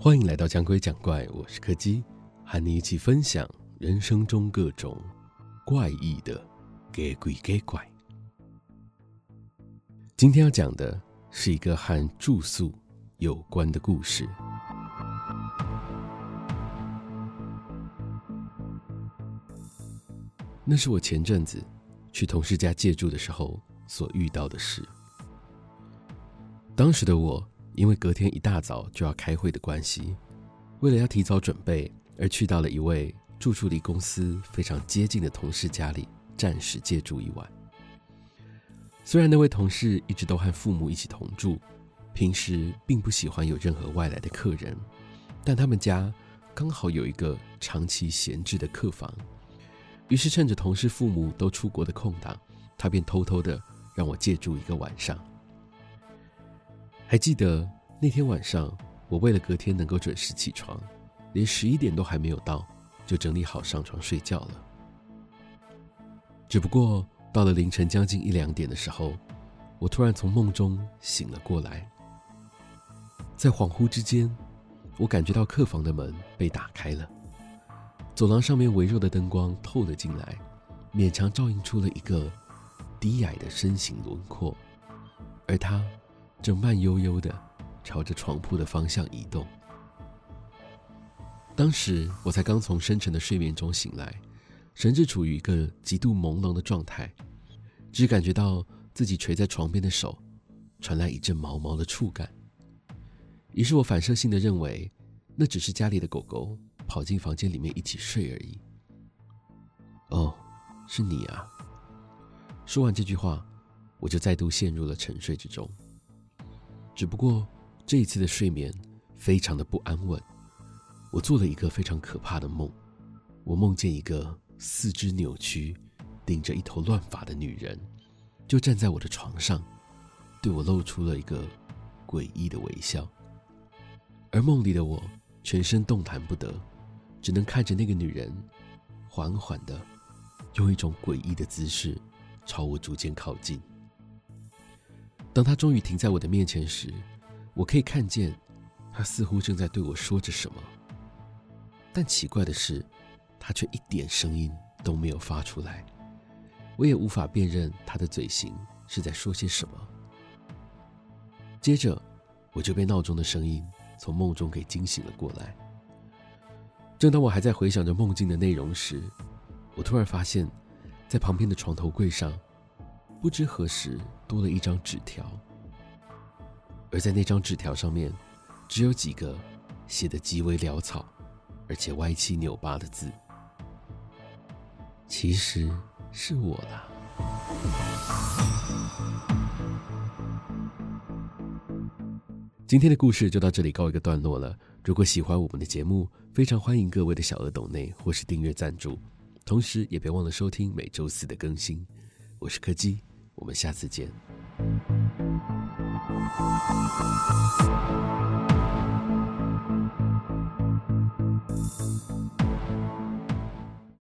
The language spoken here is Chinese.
欢迎来到讲鬼讲怪，我是柯基，和你一起分享人生中各种怪异的假鬼假怪。今天要讲的是一个和住宿有关的故事。那是我前阵子去同事家借住的时候所遇到的事。当时的我。因为隔天一大早就要开会的关系，为了要提早准备，而去到了一位住处离公司非常接近的同事家里暂时借住一晚。虽然那位同事一直都和父母一起同住，平时并不喜欢有任何外来的客人，但他们家刚好有一个长期闲置的客房，于是趁着同事父母都出国的空档，他便偷偷的让我借住一个晚上。还记得那天晚上，我为了隔天能够准时起床，连十一点都还没有到，就整理好上床睡觉了。只不过到了凌晨将近一两点的时候，我突然从梦中醒了过来。在恍惚之间，我感觉到客房的门被打开了，走廊上面微弱的灯光透了进来，勉强照映出了一个低矮的身形轮廓，而他。正慢悠悠地朝着床铺的方向移动。当时我才刚从深沉的睡眠中醒来，神志处于一个极度朦胧的状态，只感觉到自己垂在床边的手传来一阵毛毛的触感。于是我反射性的认为，那只是家里的狗狗跑进房间里面一起睡而已。哦，是你啊！说完这句话，我就再度陷入了沉睡之中。只不过这一次的睡眠非常的不安稳，我做了一个非常可怕的梦。我梦见一个四肢扭曲、顶着一头乱发的女人，就站在我的床上，对我露出了一个诡异的微笑。而梦里的我全身动弹不得，只能看着那个女人缓缓的用一种诡异的姿势朝我逐渐靠近。当他终于停在我的面前时，我可以看见，他似乎正在对我说着什么。但奇怪的是，他却一点声音都没有发出来，我也无法辨认他的嘴型是在说些什么。接着，我就被闹钟的声音从梦中给惊醒了过来。正当我还在回想着梦境的内容时，我突然发现，在旁边的床头柜上。不知何时多了一张纸条，而在那张纸条上面，只有几个写得极为潦草，而且歪七扭八的字。其实是我啦。今天的故事就到这里告一个段落了。如果喜欢我们的节目，非常欢迎各位的小额抖内或是订阅赞助，同时也别忘了收听每周四的更新。我是柯基。我们下次见。